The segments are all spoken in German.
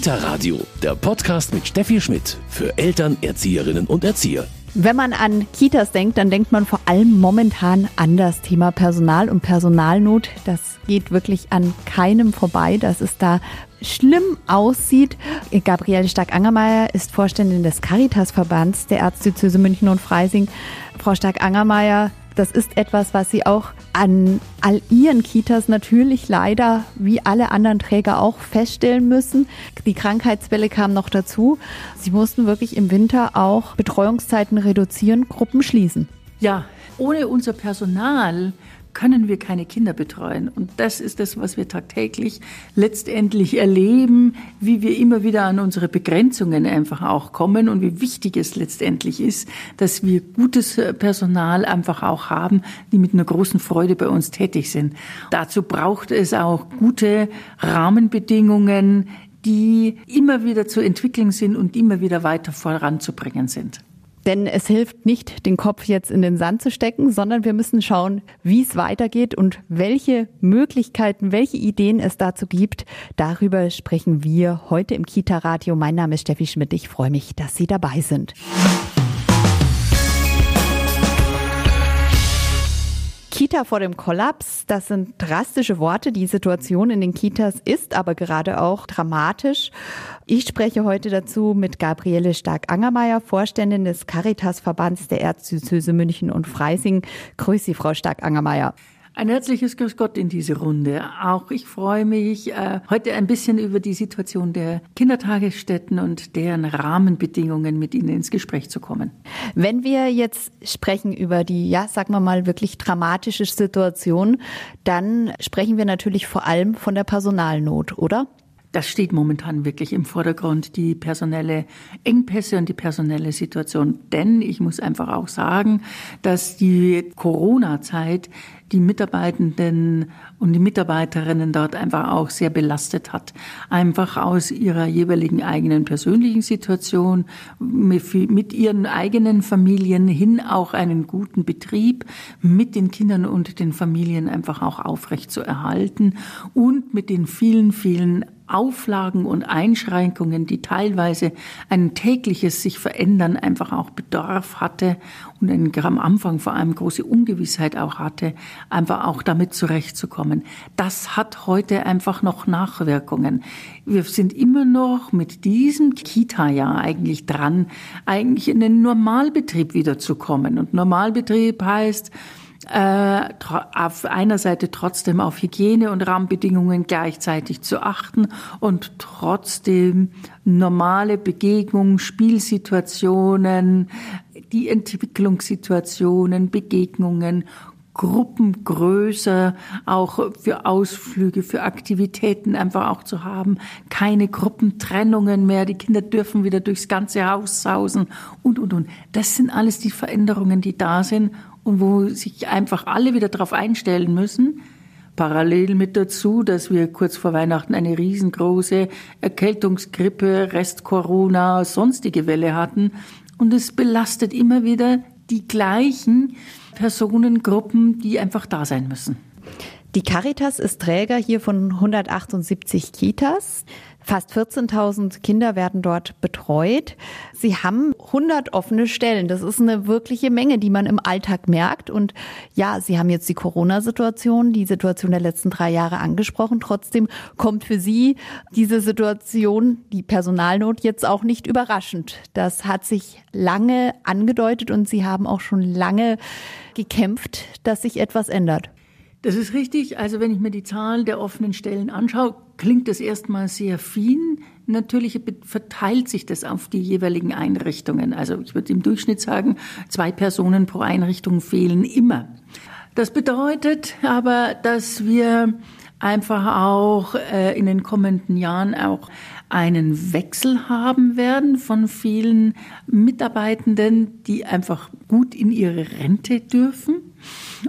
Kita Radio, der Podcast mit Steffi Schmidt für Eltern, Erzieherinnen und Erzieher. Wenn man an Kitas denkt, dann denkt man vor allem momentan an das Thema Personal und Personalnot. Das geht wirklich an keinem vorbei, dass es da schlimm aussieht. Gabriele Stark-Angermeier ist Vorständin des Caritas-Verbands der Erzdiözese München und Freising. Frau Stark-Angermeier, das ist etwas, was Sie auch an all Ihren Kitas natürlich leider wie alle anderen Träger auch feststellen müssen. Die Krankheitswelle kam noch dazu. Sie mussten wirklich im Winter auch Betreuungszeiten reduzieren, Gruppen schließen. Ja, ohne unser Personal können wir keine Kinder betreuen. Und das ist das, was wir tagtäglich letztendlich erleben, wie wir immer wieder an unsere Begrenzungen einfach auch kommen und wie wichtig es letztendlich ist, dass wir gutes Personal einfach auch haben, die mit einer großen Freude bei uns tätig sind. Dazu braucht es auch gute Rahmenbedingungen, die immer wieder zu entwickeln sind und immer wieder weiter voranzubringen sind. Denn es hilft nicht, den Kopf jetzt in den Sand zu stecken, sondern wir müssen schauen, wie es weitergeht und welche Möglichkeiten, welche Ideen es dazu gibt. Darüber sprechen wir heute im Kita-Radio. Mein Name ist Steffi Schmidt. Ich freue mich, dass Sie dabei sind. Kita vor dem Kollaps, das sind drastische Worte. Die Situation in den Kitas ist aber gerade auch dramatisch. Ich spreche heute dazu mit Gabriele Stark-Angermeier, Vorständin des Caritas-Verbands der Erzdiözese München und Freising. Grüß Sie, Frau Stark-Angermeier. Ein herzliches Grüß Gott in diese Runde. Auch ich freue mich äh, heute ein bisschen über die Situation der Kindertagesstätten und deren Rahmenbedingungen mit Ihnen ins Gespräch zu kommen. Wenn wir jetzt sprechen über die, ja, sagen wir mal, wirklich dramatische Situation, dann sprechen wir natürlich vor allem von der Personalnot, oder? Das steht momentan wirklich im Vordergrund, die personelle Engpässe und die personelle Situation. Denn ich muss einfach auch sagen, dass die Corona-Zeit die Mitarbeitenden und die Mitarbeiterinnen dort einfach auch sehr belastet hat. Einfach aus ihrer jeweiligen eigenen persönlichen Situation, mit ihren eigenen Familien hin auch einen guten Betrieb mit den Kindern und den Familien einfach auch aufrecht zu erhalten und mit den vielen, vielen Auflagen und Einschränkungen, die teilweise ein tägliches sich verändern einfach auch Bedarf hatte und am Anfang vor allem große Ungewissheit auch hatte, einfach auch damit zurechtzukommen. Das hat heute einfach noch Nachwirkungen. Wir sind immer noch mit diesem Kita-Jahr eigentlich dran, eigentlich in den Normalbetrieb wiederzukommen. Und Normalbetrieb heißt, äh, auf einer Seite trotzdem auf Hygiene und Rahmenbedingungen gleichzeitig zu achten und trotzdem normale Begegnungen, Spielsituationen, die Entwicklungssituationen, Begegnungen Gruppen größer, auch für Ausflüge, für Aktivitäten einfach auch zu haben. Keine Gruppentrennungen mehr. Die Kinder dürfen wieder durchs ganze Haus sausen und, und, und. Das sind alles die Veränderungen, die da sind und wo sich einfach alle wieder darauf einstellen müssen. Parallel mit dazu, dass wir kurz vor Weihnachten eine riesengroße Erkältungsgrippe, Rest Corona, sonstige Welle hatten. Und es belastet immer wieder die gleichen Personengruppen, die einfach da sein müssen. Die Caritas ist Träger hier von 178 Kitas. Fast 14.000 Kinder werden dort betreut. Sie haben 100 offene Stellen. Das ist eine wirkliche Menge, die man im Alltag merkt. Und ja, Sie haben jetzt die Corona-Situation, die Situation der letzten drei Jahre angesprochen. Trotzdem kommt für Sie diese Situation, die Personalnot, jetzt auch nicht überraschend. Das hat sich lange angedeutet und Sie haben auch schon lange gekämpft, dass sich etwas ändert. Das ist richtig. Also wenn ich mir die Zahl der offenen Stellen anschaue, klingt das erstmal sehr viel. Natürlich verteilt sich das auf die jeweiligen Einrichtungen. Also ich würde im Durchschnitt sagen, zwei Personen pro Einrichtung fehlen immer. Das bedeutet aber, dass wir einfach auch äh, in den kommenden Jahren auch einen Wechsel haben werden von vielen Mitarbeitenden, die einfach gut in ihre Rente dürfen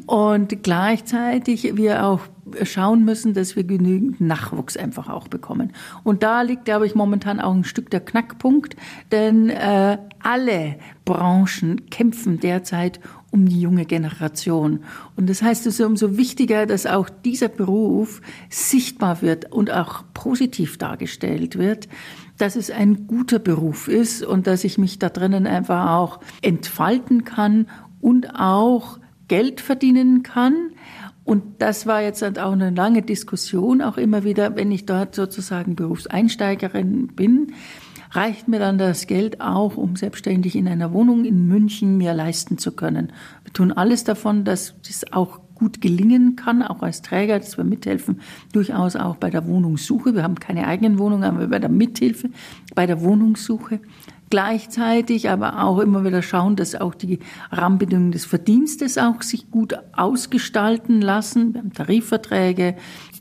Und gleichzeitig wir auch schauen müssen, dass wir genügend Nachwuchs einfach auch bekommen. Und da liegt, glaube ich, momentan auch ein Stück der Knackpunkt, denn äh, alle Branchen kämpfen derzeit um die junge Generation. Und das heißt, es ist umso wichtiger, dass auch dieser Beruf sichtbar wird und auch positiv dargestellt wird, dass es ein guter Beruf ist und dass ich mich da drinnen einfach auch entfalten kann und auch Geld verdienen kann. Und das war jetzt halt auch eine lange Diskussion, auch immer wieder, wenn ich dort sozusagen Berufseinsteigerin bin, reicht mir dann das Geld auch, um selbstständig in einer Wohnung in München mir leisten zu können. Wir tun alles davon, dass das auch gut gelingen kann, auch als Träger, dass wir mithelfen, durchaus auch bei der Wohnungssuche. Wir haben keine eigenen Wohnungen, aber bei der Mithilfe bei der Wohnungssuche. Gleichzeitig aber auch immer wieder schauen, dass auch die Rahmenbedingungen des Verdienstes auch sich gut ausgestalten lassen. Wir haben Tarifverträge,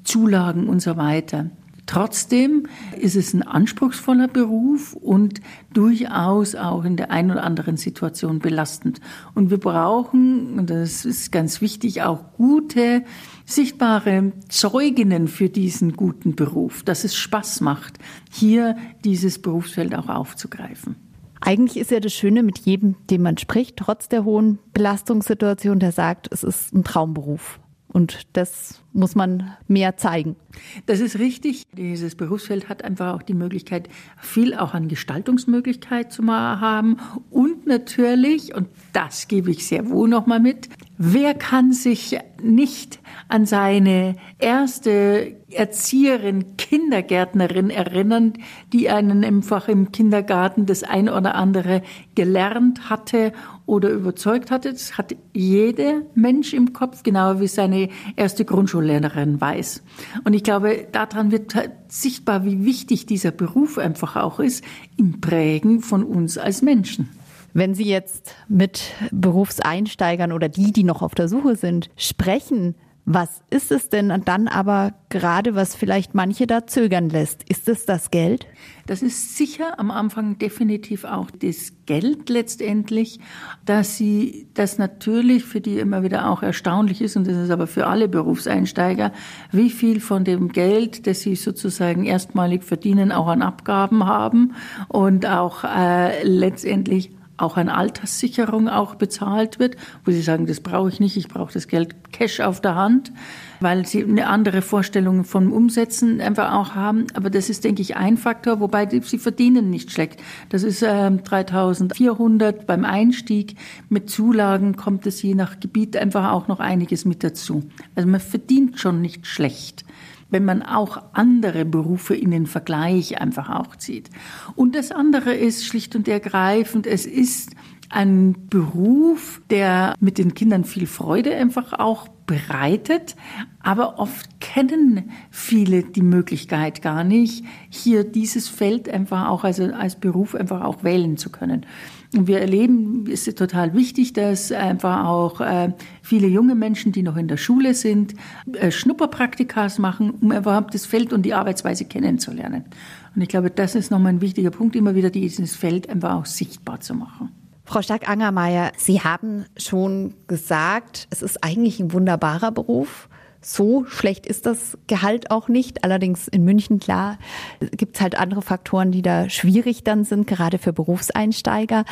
Zulagen und so weiter. Trotzdem ist es ein anspruchsvoller Beruf und durchaus auch in der einen oder anderen Situation belastend. Und wir brauchen, und das ist ganz wichtig, auch gute, sichtbare Zeuginnen für diesen guten Beruf, dass es Spaß macht, hier dieses Berufsfeld auch aufzugreifen. Eigentlich ist ja das Schöne mit jedem, dem man spricht, trotz der hohen Belastungssituation, der sagt, es ist ein Traumberuf. Und das muss man mehr zeigen. Das ist richtig. Dieses Berufsfeld hat einfach auch die Möglichkeit, viel auch an Gestaltungsmöglichkeit zu haben. Und natürlich, und das gebe ich sehr wohl nochmal mit, wer kann sich nicht an seine erste Erzieherin, Kindergärtnerin erinnern, die einen einfach im Kindergarten das ein oder andere gelernt hatte oder überzeugt hatte. Das hat jeder Mensch im Kopf, genau wie seine erste Grundschullehrerin weiß. Und ich glaube, daran wird halt sichtbar, wie wichtig dieser Beruf einfach auch ist im Prägen von uns als Menschen. Wenn Sie jetzt mit Berufseinsteigern oder die, die noch auf der Suche sind, sprechen, was ist es denn dann aber gerade, was vielleicht manche da zögern lässt? Ist es das Geld? Das ist sicher am Anfang definitiv auch das Geld letztendlich, dass sie das natürlich für die immer wieder auch erstaunlich ist und das ist aber für alle Berufseinsteiger, wie viel von dem Geld, das sie sozusagen erstmalig verdienen, auch an Abgaben haben und auch äh, letztendlich auch an Alterssicherung auch bezahlt wird, wo sie sagen, das brauche ich nicht, ich brauche das Geld Cash auf der Hand, weil sie eine andere Vorstellung vom Umsetzen einfach auch haben. Aber das ist, denke ich, ein Faktor, wobei sie verdienen nicht schlecht. Das ist äh, 3400 beim Einstieg. Mit Zulagen kommt es je nach Gebiet einfach auch noch einiges mit dazu. Also man verdient schon nicht schlecht wenn man auch andere Berufe in den Vergleich einfach auch zieht. Und das andere ist schlicht und ergreifend, es ist ein Beruf, der mit den Kindern viel Freude einfach auch bereitet, aber oft kennen viele die Möglichkeit gar nicht, hier dieses Feld einfach auch also als Beruf einfach auch wählen zu können. Und wir erleben, es ist total wichtig, dass einfach auch äh, viele junge Menschen, die noch in der Schule sind, äh, Schnupperpraktikas machen, um überhaupt das Feld und die Arbeitsweise kennenzulernen. Und ich glaube, das ist nochmal ein wichtiger Punkt, immer wieder dieses Feld einfach auch sichtbar zu machen. Frau Stark-Angermeier, Sie haben schon gesagt, es ist eigentlich ein wunderbarer Beruf. So schlecht ist das Gehalt auch nicht. Allerdings in München, klar, gibt es halt andere Faktoren, die da schwierig dann sind, gerade für Berufseinsteiger.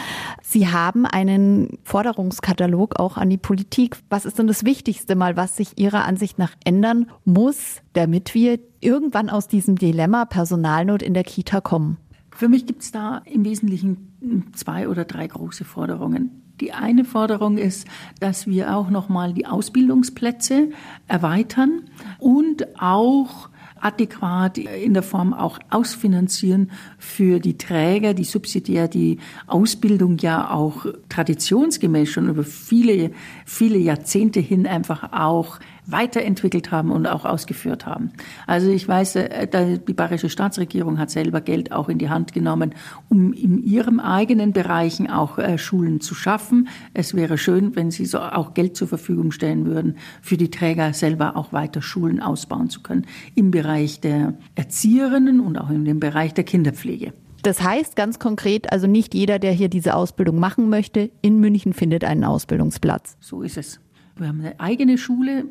Sie haben einen Forderungskatalog auch an die Politik. Was ist denn das Wichtigste mal, was sich Ihrer Ansicht nach ändern muss, damit wir irgendwann aus diesem Dilemma Personalnot in der Kita kommen? Für mich gibt es da im Wesentlichen zwei oder drei große Forderungen. Die eine Forderung ist, dass wir auch nochmal die Ausbildungsplätze erweitern und auch adäquat in der Form auch ausfinanzieren für die Träger, die subsidiär die Ausbildung ja auch traditionsgemäß schon über viele, viele Jahrzehnte hin einfach auch weiterentwickelt haben und auch ausgeführt haben. Also ich weiß, äh, die bayerische Staatsregierung hat selber Geld auch in die Hand genommen, um in ihrem eigenen Bereichen auch äh, Schulen zu schaffen. Es wäre schön, wenn sie so auch Geld zur Verfügung stellen würden, für die Träger selber auch weiter Schulen ausbauen zu können im Bereich der Erzieherinnen und auch in dem Bereich der Kinderpflege. Das heißt ganz konkret, also nicht jeder, der hier diese Ausbildung machen möchte, in München findet einen Ausbildungsplatz. So ist es. Wir haben eine eigene Schule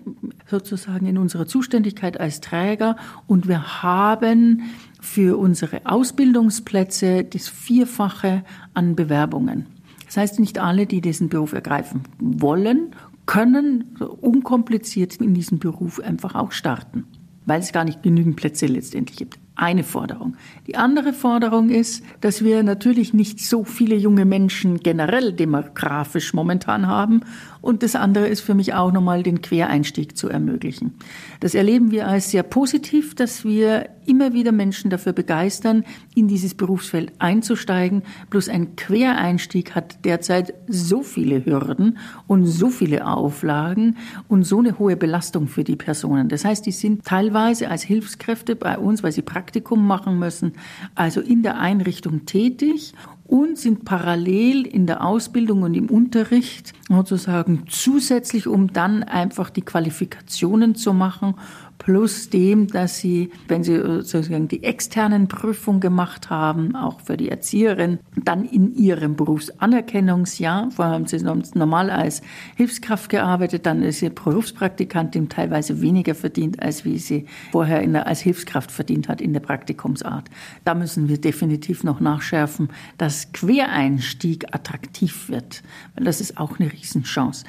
sozusagen in unserer Zuständigkeit als Träger und wir haben für unsere Ausbildungsplätze das Vierfache an Bewerbungen. Das heißt, nicht alle, die diesen Beruf ergreifen wollen, können unkompliziert in diesem Beruf einfach auch starten, weil es gar nicht genügend Plätze letztendlich gibt eine Forderung. Die andere Forderung ist, dass wir natürlich nicht so viele junge Menschen generell demografisch momentan haben. Und das andere ist für mich auch nochmal den Quereinstieg zu ermöglichen. Das erleben wir als sehr positiv, dass wir immer wieder Menschen dafür begeistern, in dieses Berufsfeld einzusteigen. Bloß ein Quereinstieg hat derzeit so viele Hürden und so viele Auflagen und so eine hohe Belastung für die Personen. Das heißt, die sind teilweise als Hilfskräfte bei uns, weil sie Praktikum machen müssen, also in der Einrichtung tätig und sind parallel in der Ausbildung und im Unterricht sozusagen zusätzlich, um dann einfach die Qualifikationen zu machen plus dem, dass sie, wenn sie sozusagen die externen Prüfungen gemacht haben, auch für die Erzieherin, dann in ihrem Berufsanerkennungsjahr, vorher haben sie normal als Hilfskraft gearbeitet, dann ist sie Berufspraktikantin teilweise weniger verdient, als wie sie vorher der, als Hilfskraft verdient hat in der Praktikumsart. Da müssen wir definitiv noch nachschärfen, dass Quereinstieg attraktiv wird, weil das ist auch eine Riesenchance.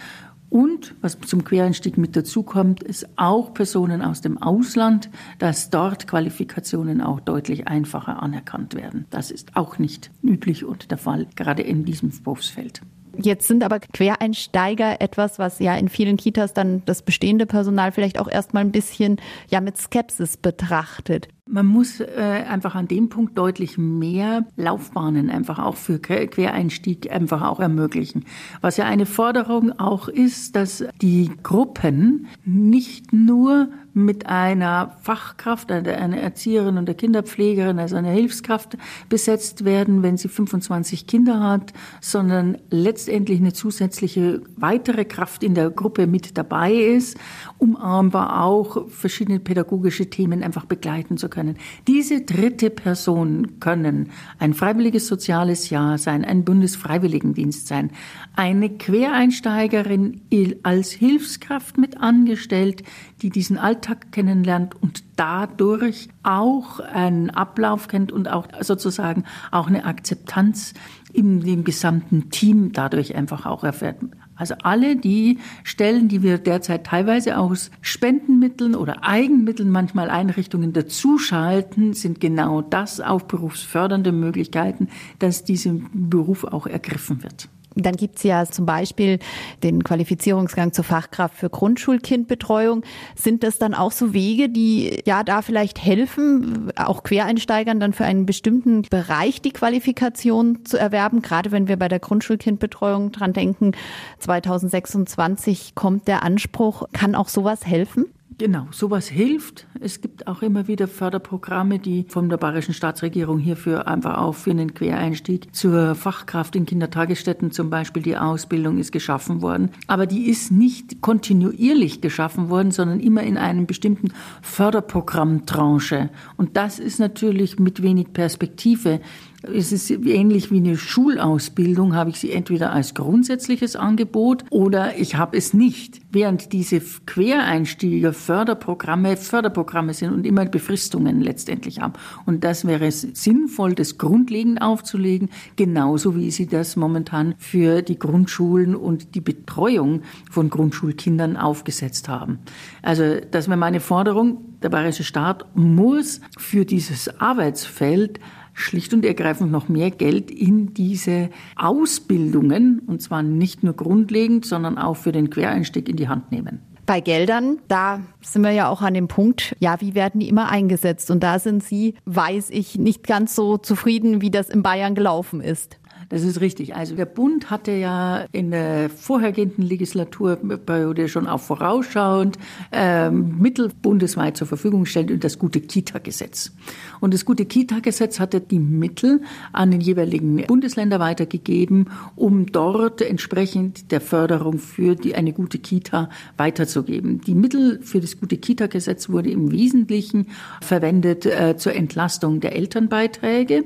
Und was zum Quereinstieg mit dazukommt, ist auch Personen aus dem Ausland, dass dort Qualifikationen auch deutlich einfacher anerkannt werden. Das ist auch nicht üblich und der Fall, gerade in diesem Berufsfeld. Jetzt sind aber Quereinsteiger etwas, was ja in vielen Kitas dann das bestehende Personal vielleicht auch erstmal ein bisschen ja mit Skepsis betrachtet. Man muss äh, einfach an dem Punkt deutlich mehr Laufbahnen einfach auch für Quereinstieg einfach auch ermöglichen. Was ja eine Forderung auch ist, dass die Gruppen nicht nur mit einer Fachkraft, einer Erzieherin und der Kinderpflegerin, also einer Hilfskraft besetzt werden, wenn sie 25 Kinder hat, sondern letztendlich eine zusätzliche weitere Kraft in der Gruppe mit dabei ist, um aber auch verschiedene pädagogische Themen einfach begleiten zu können können. Diese dritte Person können ein freiwilliges soziales Jahr sein, ein Bundesfreiwilligendienst sein, eine Quereinsteigerin als Hilfskraft mit angestellt, die diesen Alltag kennenlernt und dadurch auch einen Ablauf kennt und auch sozusagen auch eine Akzeptanz in dem gesamten Team dadurch einfach auch erfährt. Also alle die Stellen, die wir derzeit teilweise aus Spendenmitteln oder Eigenmitteln manchmal Einrichtungen dazuschalten, sind genau das auch berufsfördernde Möglichkeiten, dass diesem Beruf auch ergriffen wird. Dann gibt's ja zum Beispiel den Qualifizierungsgang zur Fachkraft für Grundschulkindbetreuung. Sind das dann auch so Wege, die ja da vielleicht helfen, auch Quereinsteigern dann für einen bestimmten Bereich die Qualifikation zu erwerben? Gerade wenn wir bei der Grundschulkindbetreuung dran denken, 2026 kommt der Anspruch. Kann auch sowas helfen? Genau, sowas hilft. Es gibt auch immer wieder Förderprogramme, die von der bayerischen Staatsregierung hierfür einfach auch für einen Quereinstieg zur Fachkraft in Kindertagesstätten zum Beispiel die Ausbildung ist geschaffen worden. Aber die ist nicht kontinuierlich geschaffen worden, sondern immer in einem bestimmten Förderprogrammtranche. Und das ist natürlich mit wenig Perspektive. Es ist ähnlich wie eine Schulausbildung, habe ich sie entweder als grundsätzliches Angebot oder ich habe es nicht. Während diese Quereinsteiger Förderprogramme Förderprogramme sind und immer Befristungen letztendlich haben. Und das wäre es sinnvoll, das grundlegend aufzulegen, genauso wie sie das momentan für die Grundschulen und die Betreuung von Grundschulkindern aufgesetzt haben. Also das wäre meine Forderung. Der bayerische Staat muss für dieses Arbeitsfeld schlicht und ergreifend noch mehr Geld in diese Ausbildungen, und zwar nicht nur grundlegend, sondern auch für den Quereinstieg in die Hand nehmen. Bei Geldern, da sind wir ja auch an dem Punkt, ja, wie werden die immer eingesetzt? Und da sind Sie, weiß ich, nicht ganz so zufrieden, wie das in Bayern gelaufen ist. Das ist richtig. Also der Bund hatte ja in der vorhergehenden Legislaturperiode schon auch vorausschauend äh, Mittel bundesweit zur Verfügung gestellt und das gute Kita-Gesetz. Und das gute Kita-Gesetz hatte die Mittel an den jeweiligen Bundesländer weitergegeben, um dort entsprechend der Förderung für die, eine gute Kita weiterzugeben. Die Mittel für das gute Kita-Gesetz wurde im Wesentlichen verwendet äh, zur Entlastung der Elternbeiträge.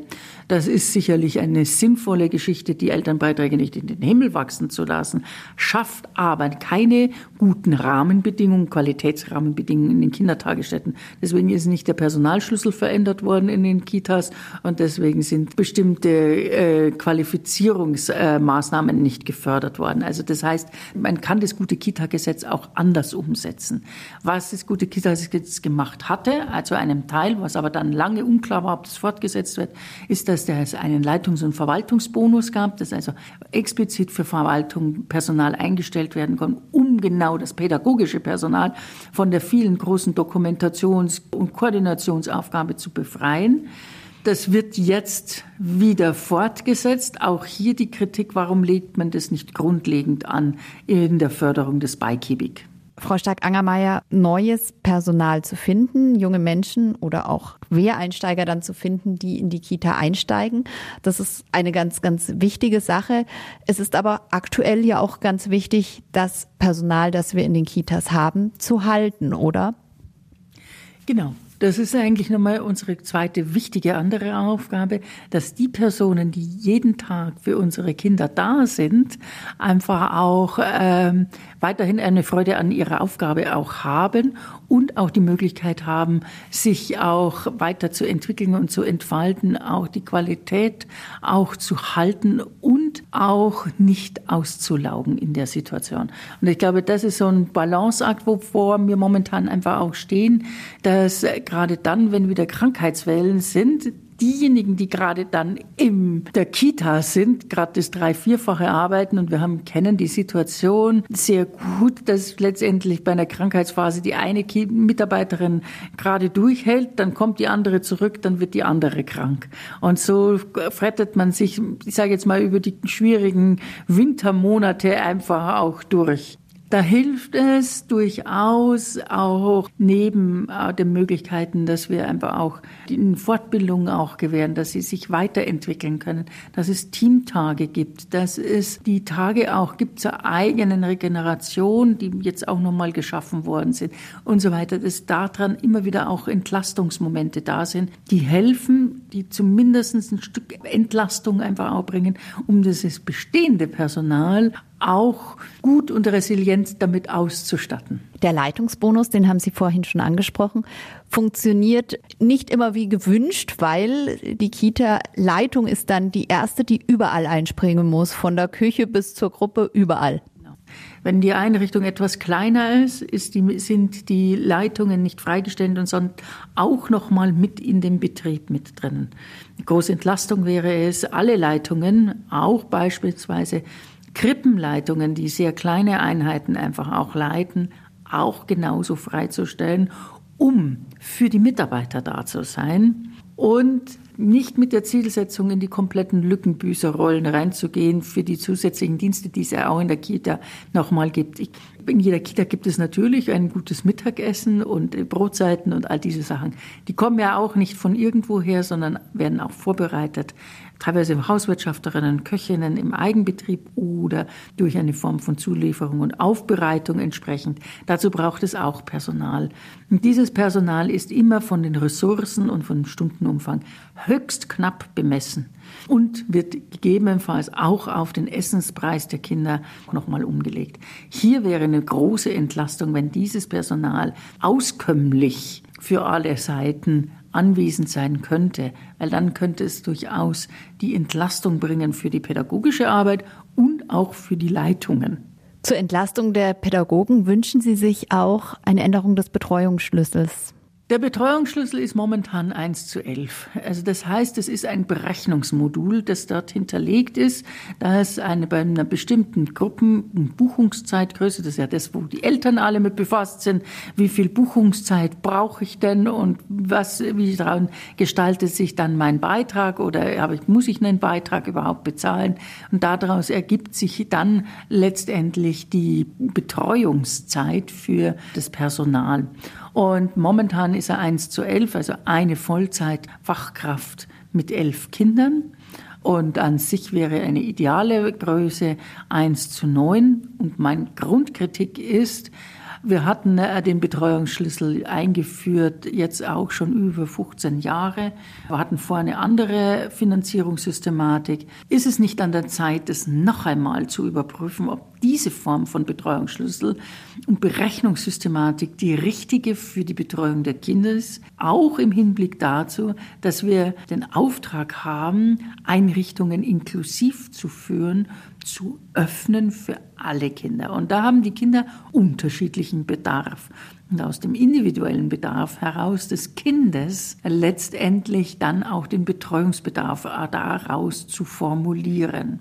Das ist sicherlich eine sinnvolle Geschichte, die Elternbeiträge nicht in den Himmel wachsen zu lassen, schafft aber keine guten Rahmenbedingungen, Qualitätsrahmenbedingungen in den Kindertagesstätten. Deswegen ist nicht der Personalschlüssel verändert worden in den Kitas und deswegen sind bestimmte äh, Qualifizierungsmaßnahmen äh, nicht gefördert worden. Also das heißt, man kann das gute Kita-Gesetz auch anders umsetzen. Was das gute Kita-Gesetz gemacht hatte, also einem Teil, was aber dann lange unklar war, ob das fortgesetzt wird, ist, dass es einen Leitungs- und Verwaltungsbonus gab, dass also explizit für Verwaltung Personal eingestellt werden kann, um genau das pädagogische Personal von der vielen großen Dokumentations- und Koordinationsaufgabe zu befreien. Das wird jetzt wieder fortgesetzt. Auch hier die Kritik, warum legt man das nicht grundlegend an in der Förderung des Beikiebig? Frau Stark-Angermeier, neues Personal zu finden, junge Menschen oder auch Quereinsteiger dann zu finden, die in die Kita einsteigen. Das ist eine ganz, ganz wichtige Sache. Es ist aber aktuell ja auch ganz wichtig, das Personal, das wir in den Kitas haben, zu halten, oder? Genau. Das ist eigentlich nochmal unsere zweite wichtige andere Aufgabe, dass die Personen, die jeden Tag für unsere Kinder da sind, einfach auch ähm, weiterhin eine Freude an ihrer Aufgabe auch haben und auch die Möglichkeit haben, sich auch weiterzuentwickeln und zu entfalten, auch die Qualität auch zu halten und auch nicht auszulaugen in der Situation. Und ich glaube, das ist so ein Balanceakt, wovor wir momentan einfach auch stehen, dass gerade dann, wenn wieder Krankheitswellen sind, diejenigen, die gerade dann in der Kita sind, gerade das drei-, vierfache arbeiten und wir haben, kennen die Situation sehr gut, dass letztendlich bei einer Krankheitsphase die eine Mitarbeiterin gerade durchhält, dann kommt die andere zurück, dann wird die andere krank. Und so frettet man sich, ich sage jetzt mal, über die schwierigen Wintermonate einfach auch durch. Da hilft es durchaus auch neben äh, den Möglichkeiten, dass wir einfach auch die Fortbildung auch gewähren, dass sie sich weiterentwickeln können, dass es Teamtage gibt, dass es die Tage auch gibt zur eigenen Regeneration, die jetzt auch nochmal geschaffen worden sind und so weiter, dass daran immer wieder auch Entlastungsmomente da sind, die helfen, die zumindest ein Stück Entlastung einfach auch bringen, um das bestehende Personal auch gut und resilient damit auszustatten. Der Leitungsbonus, den haben Sie vorhin schon angesprochen, funktioniert nicht immer wie gewünscht, weil die Kita-Leitung ist dann die erste, die überall einspringen muss, von der Küche bis zur Gruppe, überall. Wenn die Einrichtung etwas kleiner ist, ist die, sind die Leitungen nicht freigestellt und sondern auch noch mal mit in dem Betrieb mit drinnen. Eine große Entlastung wäre es, alle Leitungen, auch beispielsweise Krippenleitungen, die sehr kleine Einheiten einfach auch leiten, auch genauso freizustellen, um für die Mitarbeiter da zu sein und nicht mit der Zielsetzung in die kompletten Lückenbüßerrollen reinzugehen für die zusätzlichen Dienste, die es ja auch in der Kita nochmal gibt. Ich, in jeder Kita gibt es natürlich ein gutes Mittagessen und Brotzeiten und all diese Sachen. Die kommen ja auch nicht von irgendwoher, sondern werden auch vorbereitet teilweise Hauswirtschafterinnen, Köchinnen im Eigenbetrieb oder durch eine Form von Zulieferung und Aufbereitung entsprechend. Dazu braucht es auch Personal. Und dieses Personal ist immer von den Ressourcen und von dem Stundenumfang höchst knapp bemessen und wird gegebenenfalls auch auf den Essenspreis der Kinder nochmal umgelegt. Hier wäre eine große Entlastung, wenn dieses Personal auskömmlich für alle Seiten anwesend sein könnte, weil dann könnte es durchaus die Entlastung bringen für die pädagogische Arbeit und auch für die Leitungen. Zur Entlastung der Pädagogen wünschen Sie sich auch eine Änderung des Betreuungsschlüssels. Der Betreuungsschlüssel ist momentan 1 zu 11. Also das heißt, es ist ein Berechnungsmodul, das dort hinterlegt ist, dass eine bei einer bestimmten Gruppenbuchungszeitgröße, das ist ja das, wo die Eltern alle mit befasst sind, wie viel Buchungszeit brauche ich denn und was, wie daran gestaltet sich dann mein Beitrag oder muss ich einen Beitrag überhaupt bezahlen? Und daraus ergibt sich dann letztendlich die Betreuungszeit für das Personal. Und momentan ist er 1 zu 11, also eine Vollzeitfachkraft mit elf Kindern. Und an sich wäre eine ideale Größe 1 zu 9. Und meine Grundkritik ist, Wir hatten äh, den Betreuungsschlüssel eingeführt, jetzt auch schon über 15 Jahre. Wir hatten vorher eine andere Finanzierungssystematik. Ist es nicht an der Zeit, das noch einmal zu überprüfen, ob diese Form von Betreuungsschlüssel und Berechnungssystematik die richtige für die Betreuung der Kinder ist, auch im Hinblick dazu, dass wir den Auftrag haben, Einrichtungen inklusiv zu führen zu öffnen für alle Kinder. Und da haben die Kinder unterschiedlichen Bedarf. Und aus dem individuellen Bedarf heraus des Kindes letztendlich dann auch den Betreuungsbedarf daraus zu formulieren.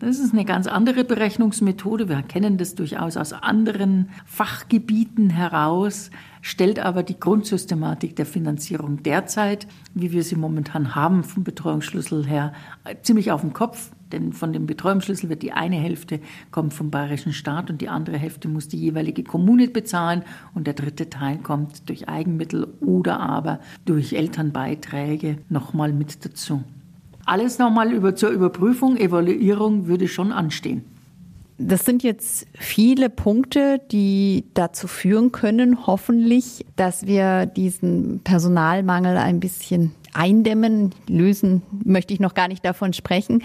Das ist eine ganz andere Berechnungsmethode. Wir kennen das durchaus aus anderen Fachgebieten heraus, stellt aber die Grundsystematik der Finanzierung derzeit, wie wir sie momentan haben, vom Betreuungsschlüssel her, ziemlich auf den Kopf. Denn von dem Betreuungsschlüssel wird die eine Hälfte kommt vom bayerischen Staat und die andere Hälfte muss die jeweilige Kommune bezahlen und der dritte Teil kommt durch Eigenmittel oder aber durch Elternbeiträge nochmal mit dazu. Alles nochmal über, zur Überprüfung, Evaluierung würde schon anstehen. Das sind jetzt viele Punkte, die dazu führen können, hoffentlich, dass wir diesen Personalmangel ein bisschen eindämmen. Lösen möchte ich noch gar nicht davon sprechen.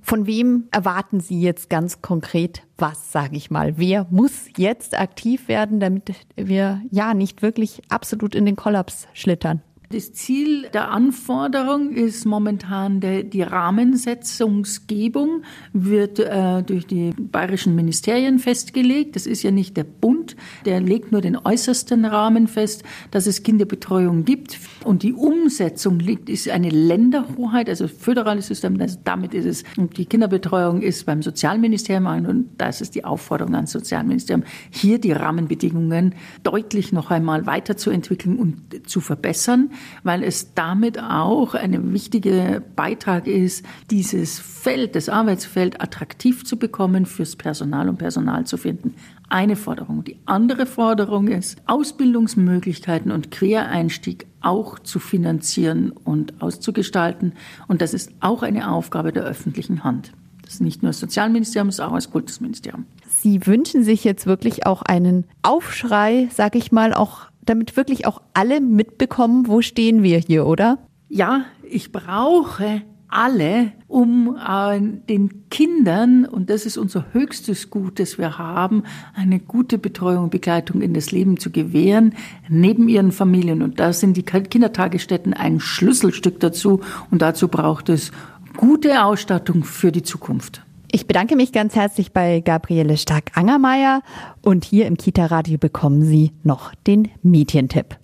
Von wem erwarten Sie jetzt ganz konkret was, sage ich mal? Wer muss jetzt aktiv werden, damit wir ja nicht wirklich absolut in den Kollaps schlittern? Das Ziel der Anforderung ist momentan der, die Rahmensetzungsgebung, wird äh, durch die bayerischen Ministerien festgelegt. Das ist ja nicht der Bund, der legt nur den äußersten Rahmen fest, dass es Kinderbetreuung gibt. Und die Umsetzung liegt, ist eine Länderhoheit, also föderales System. Also damit ist es, die Kinderbetreuung ist beim Sozialministerium und das ist die Aufforderung ans Sozialministerium, hier die Rahmenbedingungen deutlich noch einmal weiterzuentwickeln und zu verbessern weil es damit auch ein wichtiger Beitrag ist, dieses Feld, das Arbeitsfeld attraktiv zu bekommen fürs Personal und Personal zu finden. Eine Forderung. Die andere Forderung ist, Ausbildungsmöglichkeiten und Quereinstieg auch zu finanzieren und auszugestalten. Und das ist auch eine Aufgabe der öffentlichen Hand. Das ist nicht nur das Sozialministerium, das ist auch das Kultusministerium. Sie wünschen sich jetzt wirklich auch einen Aufschrei, sag ich mal, auch damit wirklich auch alle mitbekommen, wo stehen wir hier, oder? Ja, ich brauche alle, um äh, den Kindern, und das ist unser höchstes Gut, das wir haben, eine gute Betreuung und Begleitung in das Leben zu gewähren, neben ihren Familien. Und da sind die Kindertagesstätten ein Schlüsselstück dazu. Und dazu braucht es gute Ausstattung für die Zukunft. Ich bedanke mich ganz herzlich bei Gabriele Stark-Angermeier und hier im Kita-Radio bekommen Sie noch den Medientipp.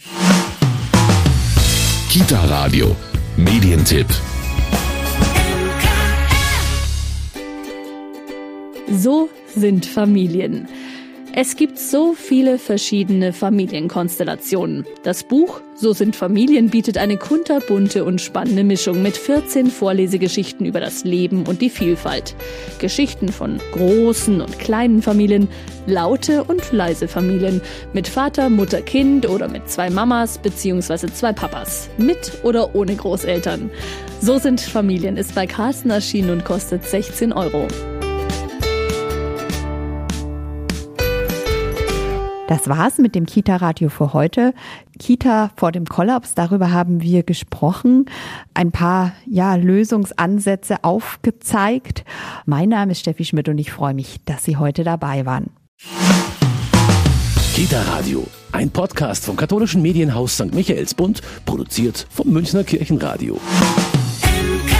Kita-Radio, Medientipp. So sind Familien. Es gibt so viele verschiedene Familienkonstellationen. Das Buch So sind Familien bietet eine kunterbunte und spannende Mischung mit 14 Vorlesegeschichten über das Leben und die Vielfalt. Geschichten von großen und kleinen Familien, laute und leise Familien, mit Vater, Mutter, Kind oder mit zwei Mamas bzw. zwei Papas, mit oder ohne Großeltern. So sind Familien ist bei Carsten erschienen und kostet 16 Euro. Das war's mit dem Kita-Radio für heute. Kita vor dem Kollaps, darüber haben wir gesprochen, ein paar ja, Lösungsansätze aufgezeigt. Mein Name ist Steffi Schmidt und ich freue mich, dass Sie heute dabei waren. Kita Radio, ein Podcast vom katholischen Medienhaus St. Michaelsbund, produziert vom Münchner Kirchenradio. MK